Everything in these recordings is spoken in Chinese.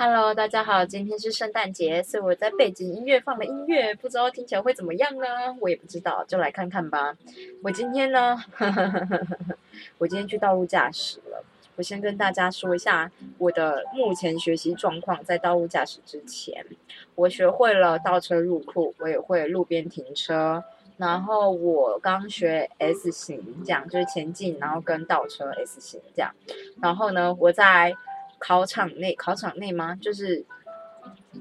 Hello，大家好，今天是圣诞节，所以我在背景音乐放的音乐，不知道听起来会怎么样呢？我也不知道，就来看看吧。我今天呢，我今天去道路驾驶了。我先跟大家说一下我的目前学习状况，在道路驾驶之前，我学会了倒车入库，我也会路边停车。然后我刚学 S 型，这样就是前进，然后跟倒车 S 型这样。然后呢，我在考场内，考场内吗？就是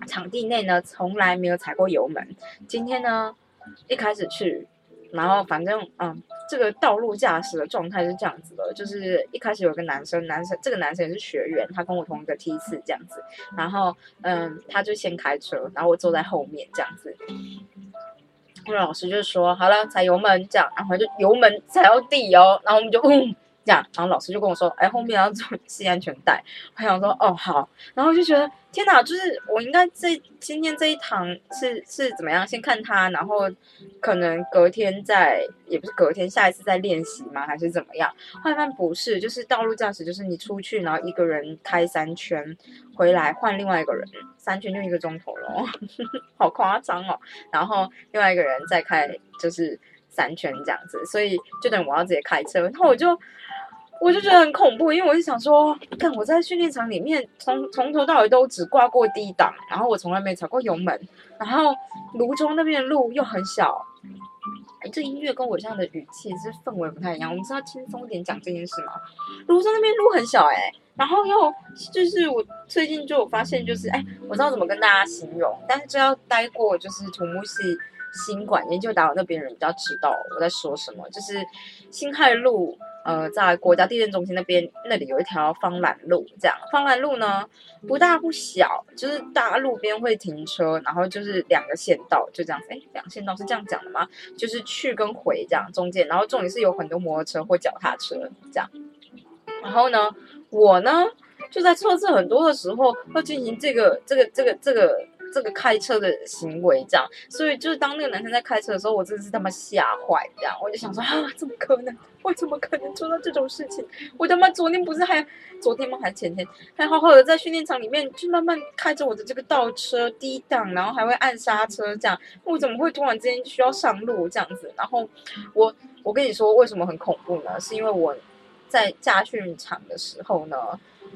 场地内呢，从来没有踩过油门。今天呢，一开始去，然后反正嗯，这个道路驾驶的状态是这样子的，就是一开始有个男生，男生这个男生也是学员，他跟我同一个梯次这样子。然后嗯，他就先开车，然后我坐在后面这样子。老师就说好了，踩油门这样，然后就油门踩到底哦，然后我们就嗯 这样，然后老师就跟我说，哎，后面要系安全带。我想说哦好，然后就觉得天哪，就是我应该这今天这一堂是是怎么样？先看他，然后可能隔天再，也不是隔天，下一次再练习吗？还是怎么样？后来发现不是，就是道路驾驶，就是你出去，然后一个人开三圈，回来换另外一个人，三圈就一个钟头了，好夸张哦。然后另外一个人再开就是三圈这样子，所以就等于我要直接开车，然后我就。我就觉得很恐怖，因为我就想说，看我在训练场里面，从从头到尾都只挂过低档，然后我从来没踩过油门，然后泸州那边的路又很小，哎，这音乐跟我这样的语气是氛围不太一样。我们是要轻松点讲这件事吗？泸州那边路很小，哎，然后又就是我最近就发现，就是哎，我知道怎么跟大家形容，但是只要待过就是土木系新馆研究导那边人比较知道我在说什么，就是新海路。呃，在国家地震中心那边，那里有一条方兰路，这样方兰路呢不大不小，就是大路边会停车，然后就是两个线道，就这样子。哎，两个线道是这样讲的吗？就是去跟回这样中间，然后重点是有很多摩托车或脚踏车这样。然后呢，我呢就在测试很多的时候要进行这个这个这个这个。这个开车的行为，这样，所以就是当那个男生在开车的时候，我真的是他妈吓坏，这样，我就想说啊，怎么可能？我怎么可能做到这种事情？我他妈昨天不是还昨天吗？还前天还好好的在训练场里面，就慢慢开着我的这个倒车低档，然后还会按刹车，这样，我怎么会突然之间需要上路这样子？然后我我跟你说为什么很恐怖呢？是因为我在驾训场的时候呢。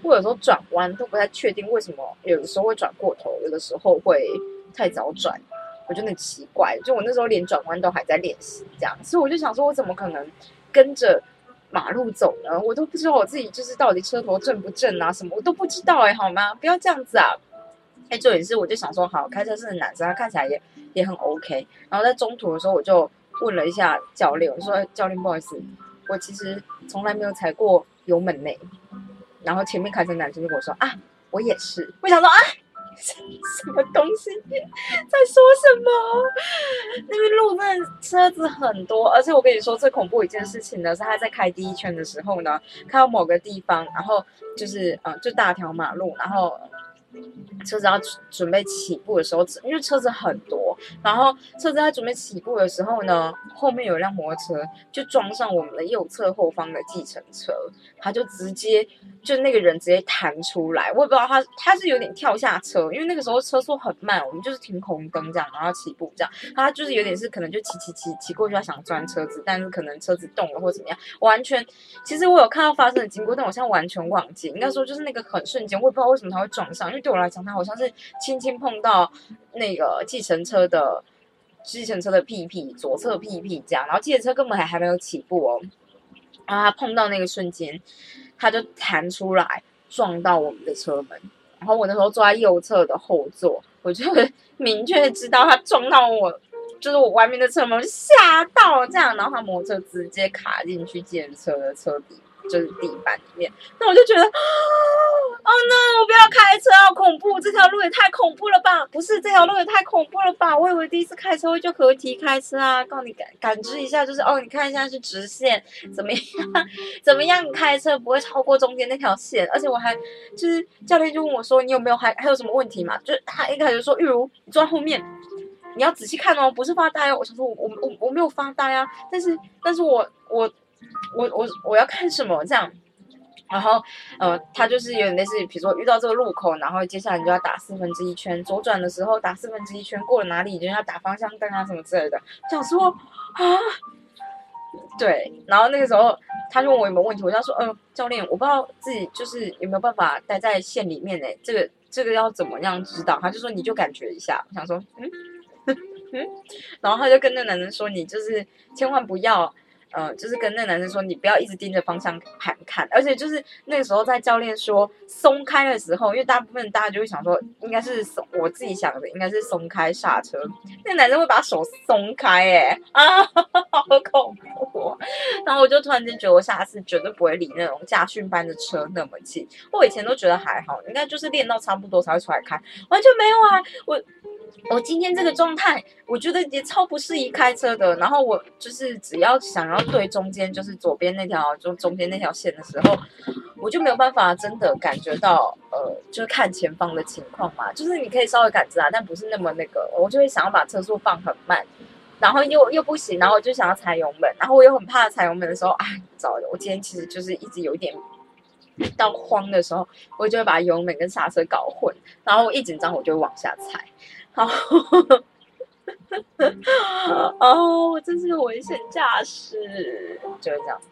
我有时候转弯都不太确定为什么，有的时候会转过头，有的时候会太早转，我觉得很奇怪。就我那时候连转弯都还在练习，这样，所以我就想说，我怎么可能跟着马路走呢？我都不知道我自己就是到底车头正不正啊，什么我都不知道哎，好吗？不要这样子啊！哎，重点是我就想说，好，开车是男生，他看起来也也很 OK。然后在中途的时候，我就问了一下教练，我说：“教练，不好意思，我其实从来没有踩过油门内。”然后前面开车男生就跟我说啊，我也是。我想说啊，什么东西 在说什么？那边路那车子很多，而且我跟你说最恐怖一件事情呢，是他在开第一圈的时候呢，看到某个地方，然后就是嗯，就大条马路，然后。车子要准备起步的时候，因为车子很多，然后车子在准备起步的时候呢，后面有辆摩托车就装上我们的右侧后方的计程车，他就直接就那个人直接弹出来，我也不知道他他是有点跳下车，因为那个时候车速很慢，我们就是停红灯这样，然后起步这样，他就是有点是可能就骑骑骑骑过去，他想钻车子，但是可能车子动了或怎么样，完全其实我有看到发生的经过，但我现在完全忘记，应该说就是那个很瞬间，我也不知道为什么他会撞上，因为。对我来讲，他好像是轻轻碰到那个计程车的计程车的屁屁左侧屁屁这样，然后计程车根本还还没有起步哦，然后他碰到那个瞬间，他就弹出来撞到我们的车门，然后我那时候坐在右侧的后座，我就明确知道他撞到我，就是我外面的车门，吓到这样，然后他摩托车直接卡进去计程车的车底。就是地板里面，那我就觉得，哦，no！我不要开车，好恐怖！这条路也太恐怖了吧？不是这条路也太恐怖了吧？我以为第一次开车会就合体开车啊，告诉你感感知一下，就是哦，你看一下是直线，怎么样？怎么样？开车不会超过中间那条线？而且我还就是教练就问我说，你有没有还还有什么问题嘛？就是他一开始说，玉如你坐在后面，你要仔细看哦，不是发呆哦。我想说，我我我我没有发呆啊，但是但是我我。我我我要看什么？这样，然后，呃，他就是有点类似，比如说遇到这个路口，然后接下来你就要打四分之一圈，左转的时候打四分之一圈，过了哪里就要打方向灯啊什么之类的。想说啊，对，然后那个时候他就问我有没有问题，我就说，嗯，教练，我不知道自己就是有没有办法待在线里面呢？这个这个要怎么样知道？他就说你就感觉一下。我想说，嗯 嗯，然后他就跟那男人说，你就是千万不要。嗯，就是跟那男生说，你不要一直盯着方向盘看，而且就是那个时候在教练说松开的时候，因为大部分大家就会想说，应该是松，我自己想的应该是松开刹车，那男生会把手松开，哎 啊，好恐怖！然后我就突然间觉得，我下次绝对不会离那种驾训班的车那么近。我以前都觉得还好，应该就是练到差不多才会出来开，完全没有啊，我。我今天这个状态，我觉得也超不适宜开车的。然后我就是只要想要对中间，就是左边那条，就中间那条线的时候，我就没有办法真的感觉到，呃，就是看前方的情况嘛。就是你可以稍微感知啊，但不是那么那个。我就会想要把车速放很慢，然后又又不行，然后我就想要踩油门，然后我又很怕踩油门的时候，哎，糟了！我今天其实就是一直有一点到慌的时候，我就会把油门跟刹车搞混，然后一紧张我就往下踩。好，哦，我真是个危险驾驶，就是这样子，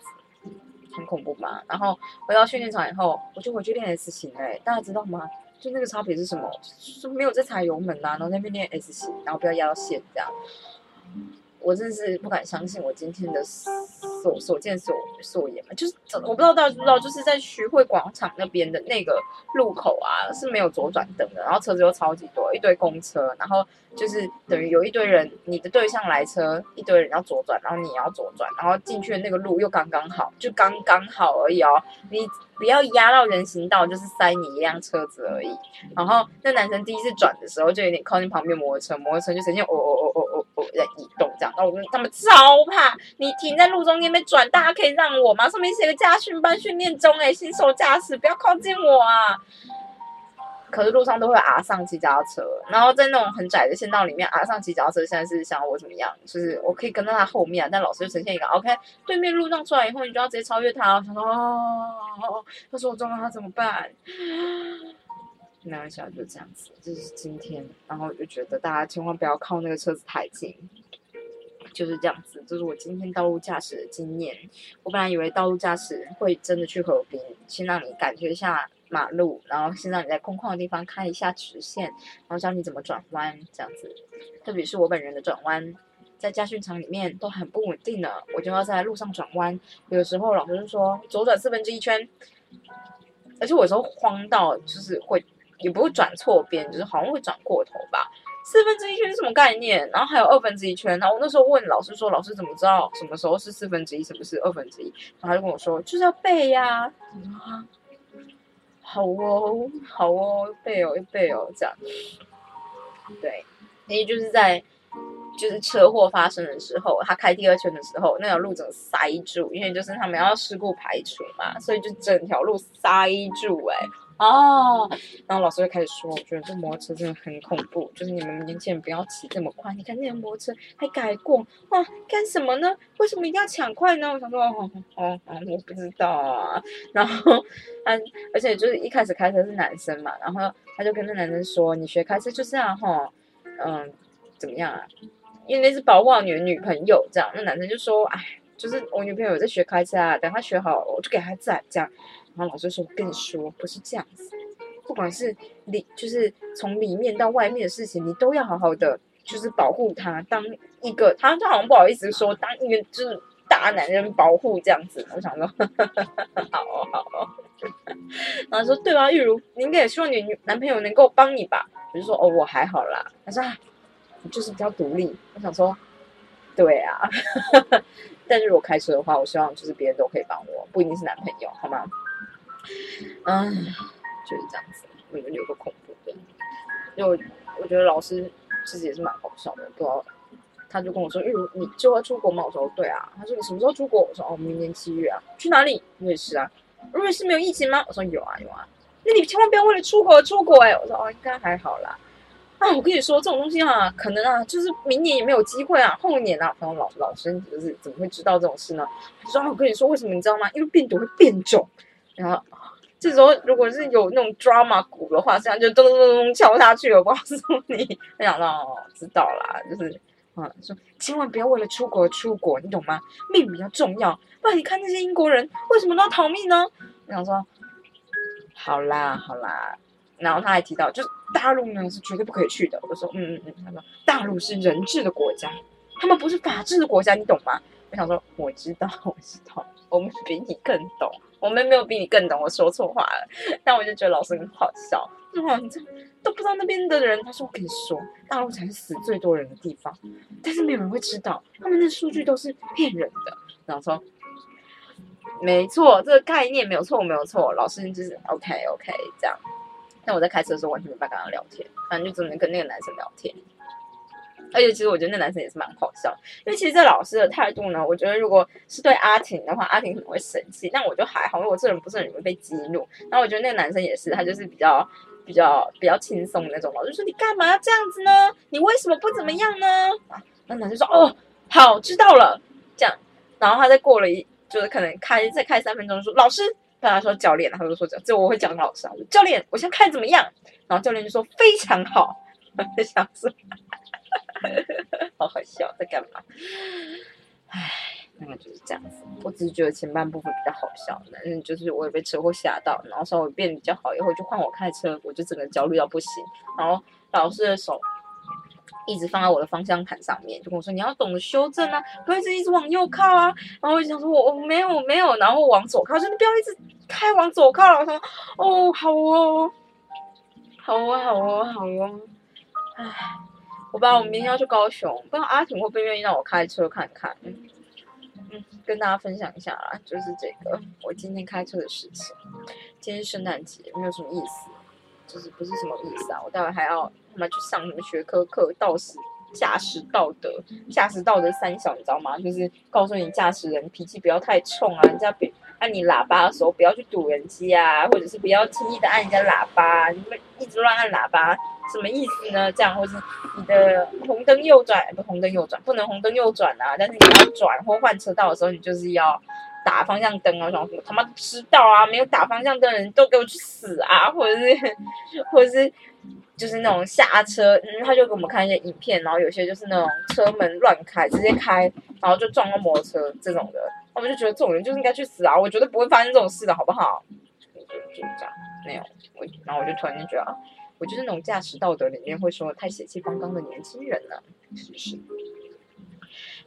很恐怖吧。然后回到训练场以后，我就回去练 S 型嘞，大家知道吗？就那个差别是什么？是没有在踩油门呐，然后那边练 S 型，然后不要压到线这样。我真是不敢相信我今天的所所见所所言嘛，就是我不知道大家知不知道，就是在徐汇广场那边的那个路口啊是没有左转灯的，然后车子又超级多，一堆公车，然后就是等于有一堆人，你的对象来车，一堆人要左转，然后你也要左转，然后进去的那个路又刚刚好，就刚刚好而已哦，你不要压到人行道，就是塞你一辆车子而已。然后那男生第一次转的时候就有点靠近旁边摩托车，摩托车就呈现哦哦哦哦哦我在移动这样。那我们他们超怕你停在路中间被转，大家可以让我吗？上面写个驾训班训练中，哎，新手驾驶不要靠近我啊！可是路上都会阿上骑脚踏车，然后在那种很窄的线道里面，阿上骑脚踏车现在是想我怎么样？就是我可以跟在他后面，但老师就呈现一个 OK，对面路上出来以后，你就要直接超越他。我想说哦，他说我撞到他怎么办？没关系，就这样子，这是今天。然后我就觉得大家千万不要靠那个车子太近，就是这样子。这是我今天道路驾驶的经验。我本来以为道路驾驶会真的去河滨，先让你感觉一下马路，然后先让你在空旷的地方开一下直线，然后教你怎么转弯，这样子。特别是我本人的转弯，在驾训场里面都很不稳定的，我就要在路上转弯。有时候老师就说左转四分之一圈，而且我有时候慌到就是会。也不会转错边，就是好像会转过头吧。四分之一圈是什么概念？然后还有二分之一圈。然后我那时候问老师说：“老师怎么知道什么时候是四分之一，什么是二分之一？”然后他就跟我说：“就是要背呀。”好哦，好哦，背哦，背哦，这样。对，因为就是在就是车祸发生的时候，他开第二圈的时候，那条路整个塞住，因为就是他们要事故排除嘛，所以就整条路塞住，哎。哦，然后老师就开始说，我觉得这摩托车真的很恐怖，就是你们年轻人不要骑这么快。你看那摩托车还改过，哇，干什么呢？为什么一定要抢快呢？我想说，哦哦哦，我不知道啊。然后嗯，而且就是一开始开车是男生嘛，然后他就跟那男生说，你学开车就是啊，哈，嗯，怎么样啊？因为那是保护好你的女朋友这样。那男生就说，哎，就是我女朋友在学开车啊，等她学好，我就给她载这样。然后老师说：“我跟你说，不是这样子。不管是里，就是从里面到外面的事情，你都要好好的，就是保护他。当一个，他他好像不好意思说，当一个就是大男人保护这样子。我想说，好哦，好哦。然后说，对啊，玉如，你应该也希望你男朋友能够帮你吧？我就说，哦，我还好啦。他说，你就是比较独立。我想说，对啊。但是如果开车的话，我希望就是别人都可以帮我，不一定是男朋友，好吗？”嗯，就是这样子，我觉得有个恐怖的，因为我觉得老师其实也是蛮搞笑的，不知道，他就跟我说，玉如，你就要出国吗？我说对啊。他说你什么时候出国？我说哦，明年七月啊。去哪里？瑞士啊。瑞士没有疫情吗？我说有啊，有啊。那你千万不要为了出国而出国哎。我说哦，应该还好啦。啊，我跟你说这种东西啊，可能啊，就是明年也没有机会啊，后年啊。然后老老师就是怎么会知道这种事呢？他说我跟你说为什么你知道吗？因为病毒会变种。然后这时候如果是有那种 drama 鼓的话，这样就咚咚咚咚敲下去了。我告诉你，我想到知道啦，就是嗯，说千万不要为了出国出国，你懂吗？命比较重要。不然你看那些英国人为什么都要逃命呢？我想说，好啦好啦。然后他还提到，就是大陆呢是绝对不可以去的。我说嗯嗯嗯，他说大陆是人治的国家，他们不是法治的国家，你懂吗？我想说我知道我知道，我们比你更懂。我们没有比你更懂，我说错话了，但我就觉得老师很好笑。哇，你这都不知道那边的人，他说我跟你说，大陆才是死最多人的地方，但是没有人会知道，他们的数据都是骗人的。然后说，没错，这个概念没有错，没有错。老师就是 OK OK 这样。但我在开车的时候完全没办法跟他聊天，反正就只能跟那个男生聊天。而且其实我觉得那男生也是蛮好笑，因为其实这老师的态度呢，我觉得如果是对阿婷的话，阿婷可能会生气，但我就还好，因为我这人不是很容易被激怒。然后我觉得那个男生也是，他就是比较比较比较轻松那种嘛，就说你干嘛要这样子呢？你为什么不怎么样呢？啊，那男生说哦，好，知道了，这样。然后他再过了一，就是可能开再开三分钟，说老师，跟他说教练，他就说这这我会讲老师啊，教练，我现在看怎么样？然后教练就说非常好，我在想说。好好笑，在干嘛？唉，那个就是这样子。我只是觉得前半部分比较好笑，但是就是我也被车祸吓到，然后稍微变比较好以后，就换我开车，我就整个焦虑到不行。然后老师的手一直放在我的方向盘上面，就跟我说：“你要懂得修正啊，不要一直一直往右靠啊。”然后我就想说：“我我没有没有。”然后往左靠，说：“你不要一直开往左靠了。”我说：“哦，好哦，好哦，好哦，好哦。”唉。我爸，我明天要去高雄，不知道阿婷会不会愿意让我开车看看。嗯，跟大家分享一下啦，就是这个我今天开车的事情。今天圣诞节没有什么意思，就是不是什么意思啊。我待会还要他妈去上什么学科课，道士驾驶道德，驾驶道德三小，你知道吗？就是告诉你驾驶人脾气不要太冲啊，人家别按你喇叭的时候不要去堵人机啊，或者是不要轻易的按人家喇叭，你们一直乱按喇叭。什么意思呢？这样，或是你的红灯右转，不红灯右转，不能红灯右转啊！但是你要转或换车道的时候，你就是要打方向灯啊！什么什么他妈知道啊！没有打方向灯的人都给我去死啊！或者是，或者是，就是那种下车，嗯，他就给我们看一些影片，然后有些就是那种车门乱开，直接开，然后就撞到摩托车这种的，我们就觉得这种人就应该去死啊！我绝对不会发生这种事的，好不好？就就这样，没有我，然后我就突然间觉得。我就是那种驾驶道德里面会说太血气方刚的年轻人了，是不是？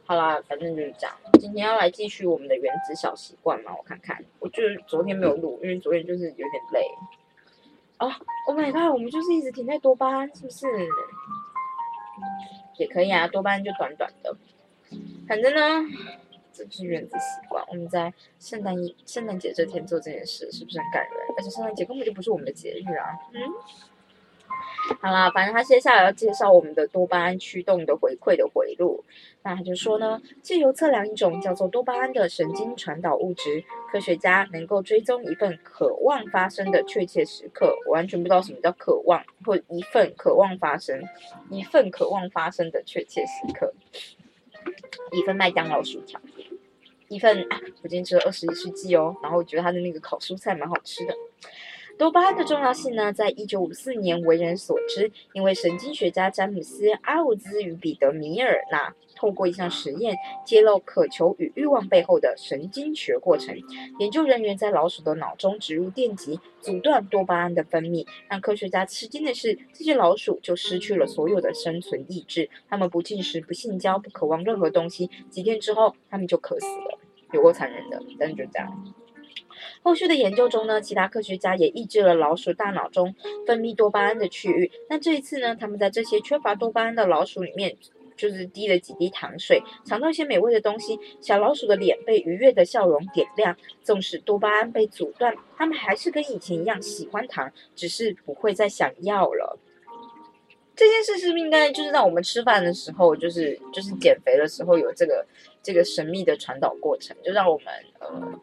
好啦，反正就是这样。今天要来继续我们的原子小习惯嘛，我看看。我就是昨天没有录，因为昨天就是有点累。哦，Oh my god，我们就是一直停在多巴胺，是不是？也可以啊，多巴胺就短短的。反正呢，这是原子习惯。我们在圣诞圣诞节这天做这件事，是不是很感人？而且圣诞节根本就不是我们的节日啊，嗯。好啦，反正他接下来要介绍我们的多巴胺驱动的回馈的回路。那他就说呢，借由测量一种叫做多巴胺的神经传导物质，科学家能够追踪一份渴望发生的确切时刻。完全不知道什么叫渴望，或一份渴望发生，一份渴望发生的确切时刻。一份麦当劳薯条，一份，我今天吃了二十一世纪哦，然后我觉得它的那个烤蔬菜蛮好吃的。多巴胺的重要性呢，在一九五四年为人所知，因为神经学家詹姆斯·阿伍兹与彼得·米尔纳透过一项实验，揭露渴求与欲望背后的神经学过程。研究人员在老鼠的脑中植入电极，阻断多巴胺的分泌。让科学家吃惊的是，这些老鼠就失去了所有的生存意志，它们不进食、不性交、不渴望任何东西。几天之后，它们就渴死了，有过残忍的，但就这样。后续的研究中呢，其他科学家也抑制了老鼠大脑中分泌多巴胺的区域。但这一次呢，他们在这些缺乏多巴胺的老鼠里面，就是滴了几滴糖水，尝到一些美味的东西。小老鼠的脸被愉悦的笑容点亮。纵使多巴胺被阻断，它们还是跟以前一样喜欢糖，只是不会再想要了。这件事是不是应该就是让我们吃饭的时候，就是就是减肥的时候有这个这个神秘的传导过程，就让我们呃。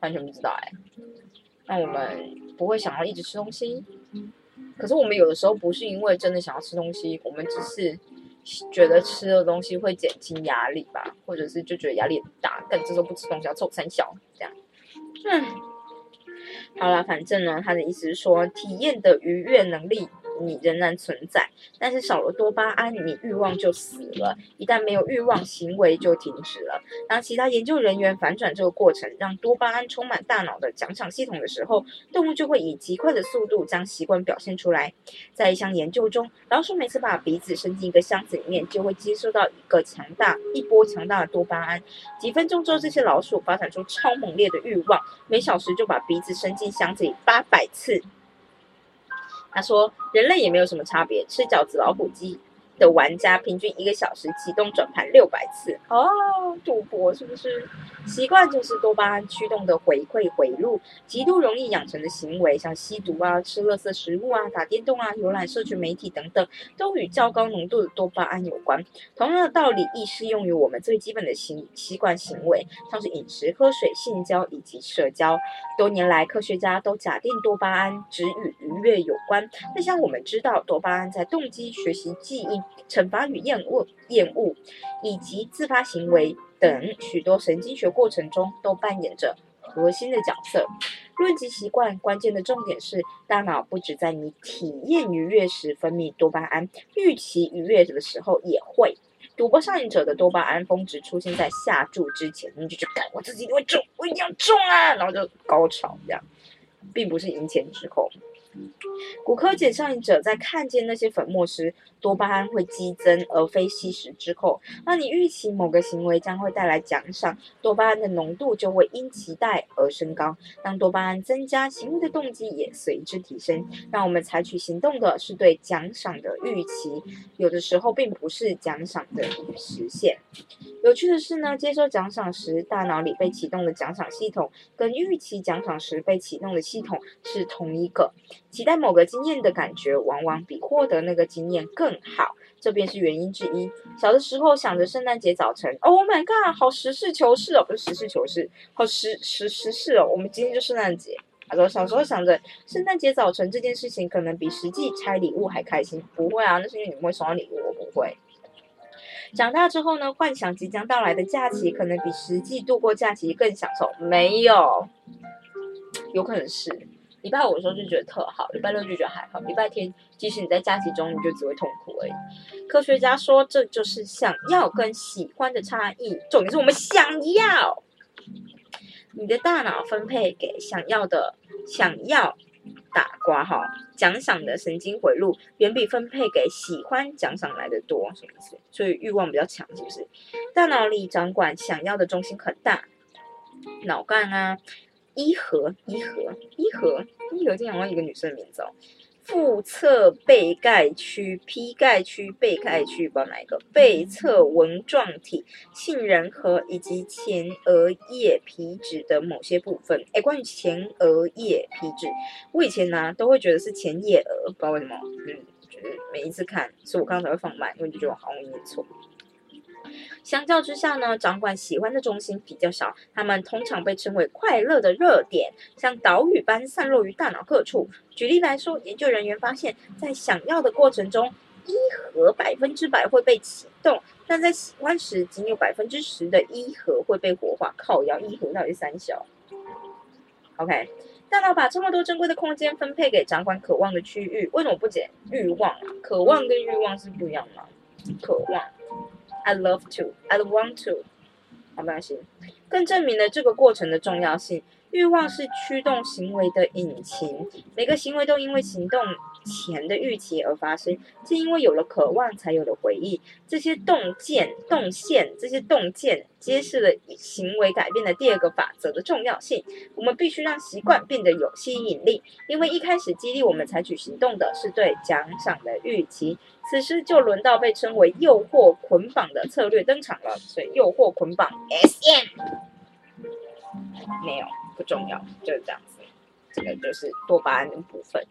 完全不知道哎，那我们不会想要一直吃东西，可是我们有的时候不是因为真的想要吃东西，我们只是觉得吃的东西会减轻压力吧，或者是就觉得压力很大，但这时候不吃东西要凑三小这样。嗯，好了，反正呢，他的意思是说，体验的愉悦能力。你仍然存在，但是少了多巴胺，你欲望就死了。一旦没有欲望，行为就停止了。当其他研究人员反转这个过程，让多巴胺充满大脑的奖赏系统的时候，动物就会以极快的速度将习惯表现出来。在一项研究中，老鼠每次把鼻子伸进一个箱子里面，就会接收到一个强大一波强大的多巴胺。几分钟之后，这些老鼠发展出超猛烈的欲望，每小时就把鼻子伸进箱子里八百次。他说：“人类也没有什么差别，吃饺子、老虎机。”的玩家平均一个小时启动转盘六百次哦，赌博是不是？习惯就是多巴胺驱动的回馈回路，极度容易养成的行为，像吸毒啊、吃垃圾食物啊、打电动啊、浏览社群媒体等等，都与较高浓度的多巴胺有关。同样的道理亦适用于我们最基本的行习惯行为，像是饮食、喝水、性交以及社交。多年来，科学家都假定多巴胺只与愉悦有关。但像我们知道，多巴胺在动机、学习、记忆。惩罚与厌恶、厌恶以及自发行为等许多神经学过程中都扮演着核心的角色。论及习惯，关键的重点是，大脑不止在你体验愉悦时分泌多巴胺，预期愉悦的时候也会。赌博上瘾者的多巴胺峰值出现在下注之前，你就觉得我自己一定会中，我一定要中啊，然后就高潮这样，并不是赢钱之后。骨科检上者在看见那些粉末时，多巴胺会激增，而非吸食之后，那你预期某个行为将会带来奖赏，多巴胺的浓度就会因期待而升高。当多巴胺增加，行为的动机也随之提升。让我们采取行动的是对奖赏的预期，有的时候并不是奖赏的实现。有趣的是呢，接受奖赏时，大脑里被启动的奖赏系统，跟预期奖赏时被启动的系统是同一个。期待某个经验的感觉，往往比获得那个经验更好，这便是原因之一。小的时候想着圣诞节早晨，Oh my god，好实事求是哦，不是实事求是，好实实实事哦。我们今天就圣诞节。他说小时候想着圣诞节早晨这件事情，可能比实际拆礼物还开心。不会啊，那是因为你们会收到礼物，我不会。长大之后呢，幻想即将到来的假期，可能比实际度过假期更享受。没有，有可能是。礼拜五的时候就觉得特好，礼拜六就觉得还好，礼拜天即使你在假期中，你就只会痛苦而已。科学家说，这就是想要跟喜欢的差异。重点是我们想要，你的大脑分配给想要的、想要打瓜哈奖赏的神经回路，远比分配给喜欢奖赏来的多。什么意思？所以欲望比较强，是不是？大脑里掌管想要的中心很大，脑干啊。一核一核一核一核，这样像一个女生的名字哦。腹侧背盖区、皮盖区、背盖区，不知道哪一个？背侧纹状体、杏仁核以及前额叶皮质的某些部分。哎，关于前额叶皮质，我以前呢都会觉得是前叶额，不知道为什么，嗯，就是每一次看，所以我刚才会放慢，因为就觉得我好容易念错。相较之下呢，掌管喜欢的中心比较少，它们通常被称为快乐的热点，像岛屿般散落于大脑各处。举例来说，研究人员发现，在想要的过程中，一核百分之百会被启动，但在喜欢时，仅有百分之十的一核会被活化。靠，要一核到底三小？OK，大脑把这么多珍贵的空间分配给掌管渴望的区域，为什么不减欲望啊？渴望跟欲望是不一样吗？渴望。I love to, I want to，好，没关系。更证明了这个过程的重要性。欲望是驱动行为的引擎，每个行为都因为行动前的预期而发生，是因为有了渴望，才有了回忆。这些洞见、动线，这些洞见揭示了行为改变的第二个法则的重要性。我们必须让习惯变得有吸引力，因为一开始激励我们采取行动的是对奖赏的预期。此时就轮到被称为诱惑捆绑的策略登场了。所以，诱惑捆绑 S M 没有。不重要，就是这样子。这个就是多巴胺的部分，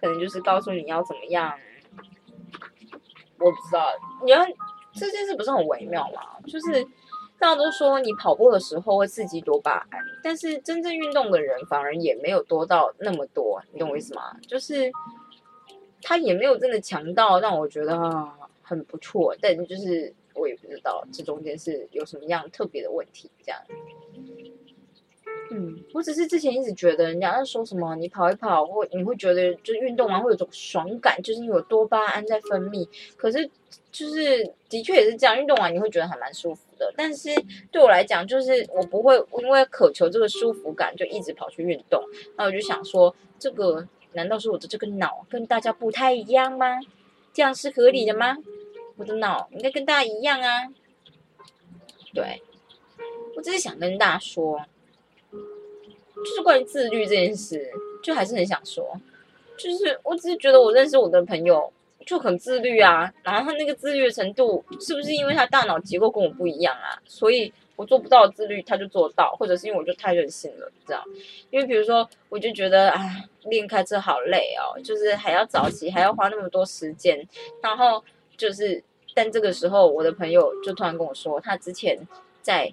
可能就是告诉你要怎么样。我不知道，你要这件事不是很微妙吗？就是大家都说你跑步的时候会刺激多巴胺，但是真正运动的人反而也没有多到那么多，你懂我意思吗？就是他也没有真的强到让我觉得很不错，但就是我也不知道这中间是有什么样特别的问题，这样。嗯，我只是之前一直觉得人家在说什么，你跑一跑或你会觉得就是运动完会有种爽感，就是因为有多巴胺在分泌。可是就是的确也是这样，运动完你会觉得还蛮舒服的。但是对我来讲，就是我不会因为渴求这个舒服感就一直跑去运动。那我就想说，这个难道是我的这个脑跟大家不太一样吗？这样是合理的吗？我的脑应该跟大家一样啊。对，我只是想跟大家说。就是关于自律这件事，就还是很想说，就是我只是觉得我认识我的朋友就很自律啊，然后他那个自律的程度是不是因为他大脑结构跟我不一样啊？所以我做不到自律，他就做到，或者是因为我就太任性了这样？因为比如说，我就觉得啊，练开车好累哦，就是还要早起，还要花那么多时间，然后就是，但这个时候我的朋友就突然跟我说，他之前在。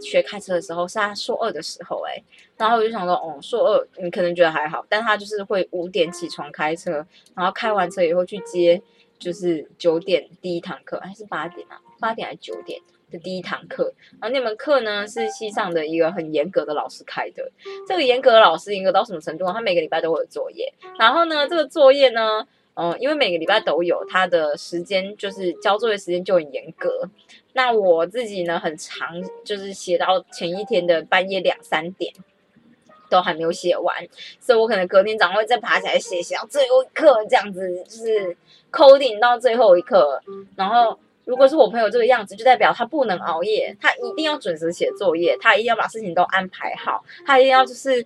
学开车的时候是他硕二的时候，哎，然后我就想说，哦，硕二你可能觉得还好，但他就是会五点起床开车，然后开完车以后去接，就是九点第一堂课还是八点啊？八点还是九点的第一堂课？然后那门课呢是西上的一个很严格的老师开的，这个严格的老师严格到什么程度？他每个礼拜都会有作业，然后呢，这个作业呢，嗯，因为每个礼拜都有，他的时间就是交作业时间就很严格。那我自己呢，很长，就是写到前一天的半夜两三点，都还没有写完，所以我可能隔天早上会再爬起来写，写到最后一刻，这样子就是 coding 到最后一刻，然后。如果是我朋友这个样子，就代表他不能熬夜，他一定要准时写作业，他一定要把事情都安排好，他一定要就是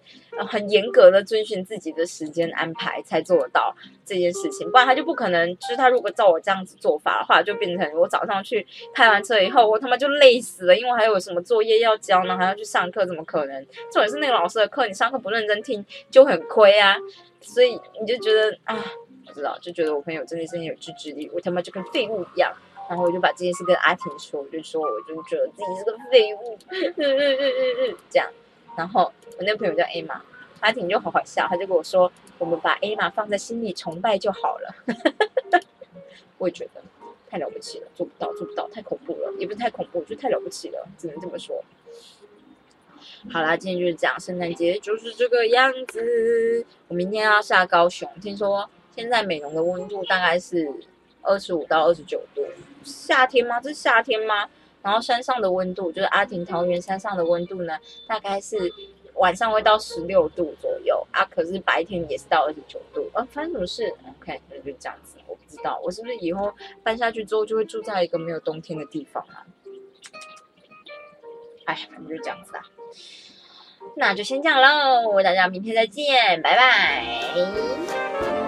很严格的遵循自己的时间安排才做得到这件事情，不然他就不可能。就是他如果照我这样子做法的话，就变成我早上去开完车以后，我他妈就累死了，因为还有什么作业要交呢，还要去上课，怎么可能？重点是那个老师的课，你上课不认真听就很亏啊，所以你就觉得啊，不知道，就觉得我朋友真的是很有自制力，我他妈就跟废物一样。然后我就把这件事跟阿婷说，我就说我就觉得自己是个废物，嗯嗯嗯嗯嗯，这样。然后我那个朋友叫 A 玛，阿婷就好好笑，他就跟我说，我们把 A 玛放在心里崇拜就好了。我也觉得太了不起了，做不到，做不到，太恐怖了，也不是太恐怖，就太了不起了，只能这么说。好啦，今天就是讲圣诞节就是这个样子。我明天要下高雄，听说现在美容的温度大概是二十五到二十九度。夏天吗？这是夏天吗？然后山上的温度就是阿亭桃园山上的温度呢，大概是晚上会到十六度左右啊。可是白天也是到二十九度啊。发生什么事？OK，那就这样子。我不知道，我是不是以后搬下去之后就会住在一个没有冬天的地方啊？哎，反正就这样子啊。那就先这样喽，大家明天再见，拜拜。